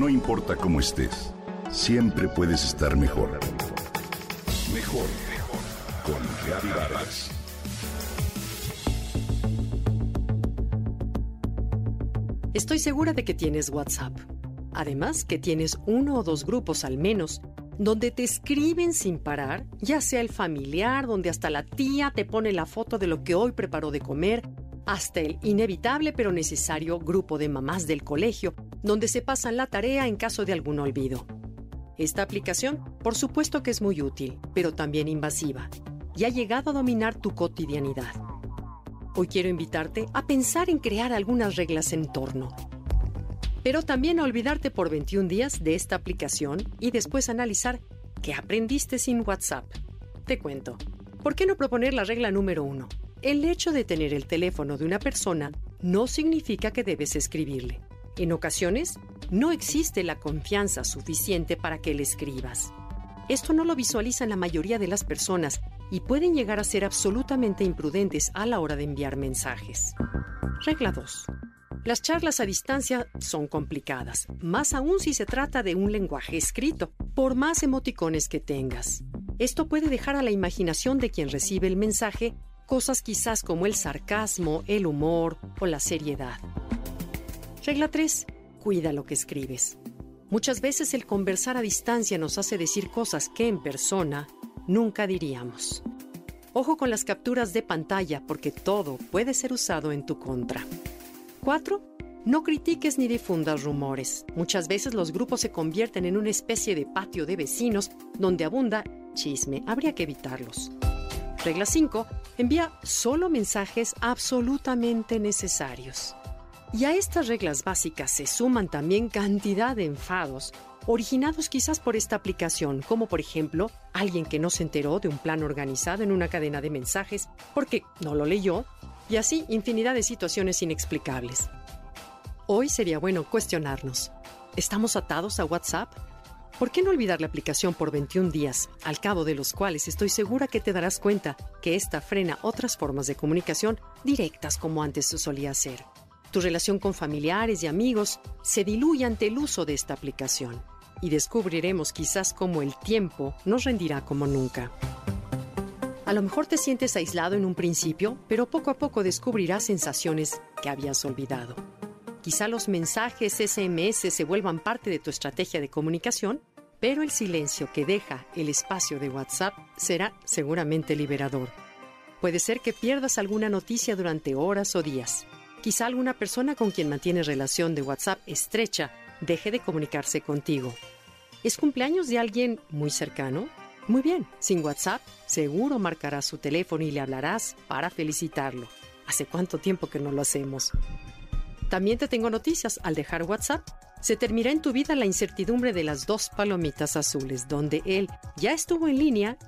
No importa cómo estés, siempre puedes estar mejor. Mejor, mejor. Con Vargas. Estoy segura de que tienes WhatsApp. Además, que tienes uno o dos grupos al menos donde te escriben sin parar, ya sea el familiar, donde hasta la tía te pone la foto de lo que hoy preparó de comer, hasta el inevitable pero necesario grupo de mamás del colegio, donde se pasan la tarea en caso de algún olvido. Esta aplicación, por supuesto que es muy útil, pero también invasiva, y ha llegado a dominar tu cotidianidad. Hoy quiero invitarte a pensar en crear algunas reglas en torno pero también a olvidarte por 21 días de esta aplicación y después analizar qué aprendiste sin WhatsApp. Te cuento. ¿Por qué no proponer la regla número uno? El hecho de tener el teléfono de una persona no significa que debes escribirle. En ocasiones, no existe la confianza suficiente para que le escribas. Esto no lo visualizan la mayoría de las personas y pueden llegar a ser absolutamente imprudentes a la hora de enviar mensajes. Regla 2. Las charlas a distancia son complicadas, más aún si se trata de un lenguaje escrito, por más emoticones que tengas. Esto puede dejar a la imaginación de quien recibe el mensaje cosas quizás como el sarcasmo, el humor o la seriedad. Regla 3. Cuida lo que escribes. Muchas veces el conversar a distancia nos hace decir cosas que en persona nunca diríamos. Ojo con las capturas de pantalla porque todo puede ser usado en tu contra. 4. No critiques ni difundas rumores. Muchas veces los grupos se convierten en una especie de patio de vecinos donde abunda chisme. Habría que evitarlos. Regla 5. Envía solo mensajes absolutamente necesarios. Y a estas reglas básicas se suman también cantidad de enfados, originados quizás por esta aplicación, como por ejemplo alguien que no se enteró de un plan organizado en una cadena de mensajes porque no lo leyó y así infinidad de situaciones inexplicables. Hoy sería bueno cuestionarnos. ¿Estamos atados a WhatsApp? ¿Por qué no olvidar la aplicación por 21 días, al cabo de los cuales estoy segura que te darás cuenta que esta frena otras formas de comunicación directas como antes se solía hacer? Tu relación con familiares y amigos se diluye ante el uso de esta aplicación y descubriremos quizás cómo el tiempo nos rendirá como nunca. A lo mejor te sientes aislado en un principio, pero poco a poco descubrirás sensaciones que habías olvidado. Quizá los mensajes SMS se vuelvan parte de tu estrategia de comunicación, pero el silencio que deja el espacio de WhatsApp será seguramente liberador. Puede ser que pierdas alguna noticia durante horas o días. Quizá alguna persona con quien mantienes relación de WhatsApp estrecha deje de comunicarse contigo. ¿Es cumpleaños de alguien muy cercano? Muy bien, sin WhatsApp, seguro marcarás su teléfono y le hablarás para felicitarlo. ¿Hace cuánto tiempo que no lo hacemos? También te tengo noticias. Al dejar WhatsApp, se terminará en tu vida la incertidumbre de las dos palomitas azules, donde él ya estuvo en línea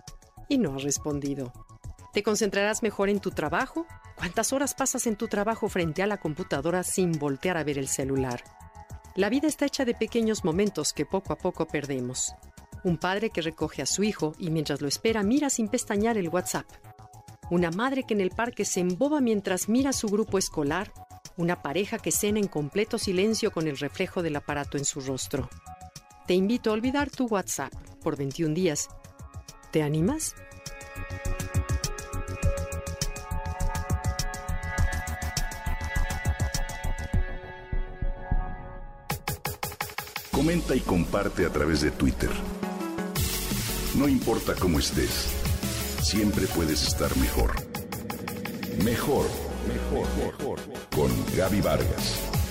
y no ha respondido. ¿Te concentrarás mejor en tu trabajo? ¿Cuántas horas pasas en tu trabajo frente a la computadora sin voltear a ver el celular? La vida está hecha de pequeños momentos que poco a poco perdemos un padre que recoge a su hijo y mientras lo espera mira sin pestañear el WhatsApp, una madre que en el parque se emboba mientras mira su grupo escolar, una pareja que cena en completo silencio con el reflejo del aparato en su rostro. Te invito a olvidar tu WhatsApp por 21 días. ¿Te animas? Comenta y comparte a través de Twitter. No importa cómo estés, siempre puedes estar mejor. Mejor, mejor. Con Gaby Vargas.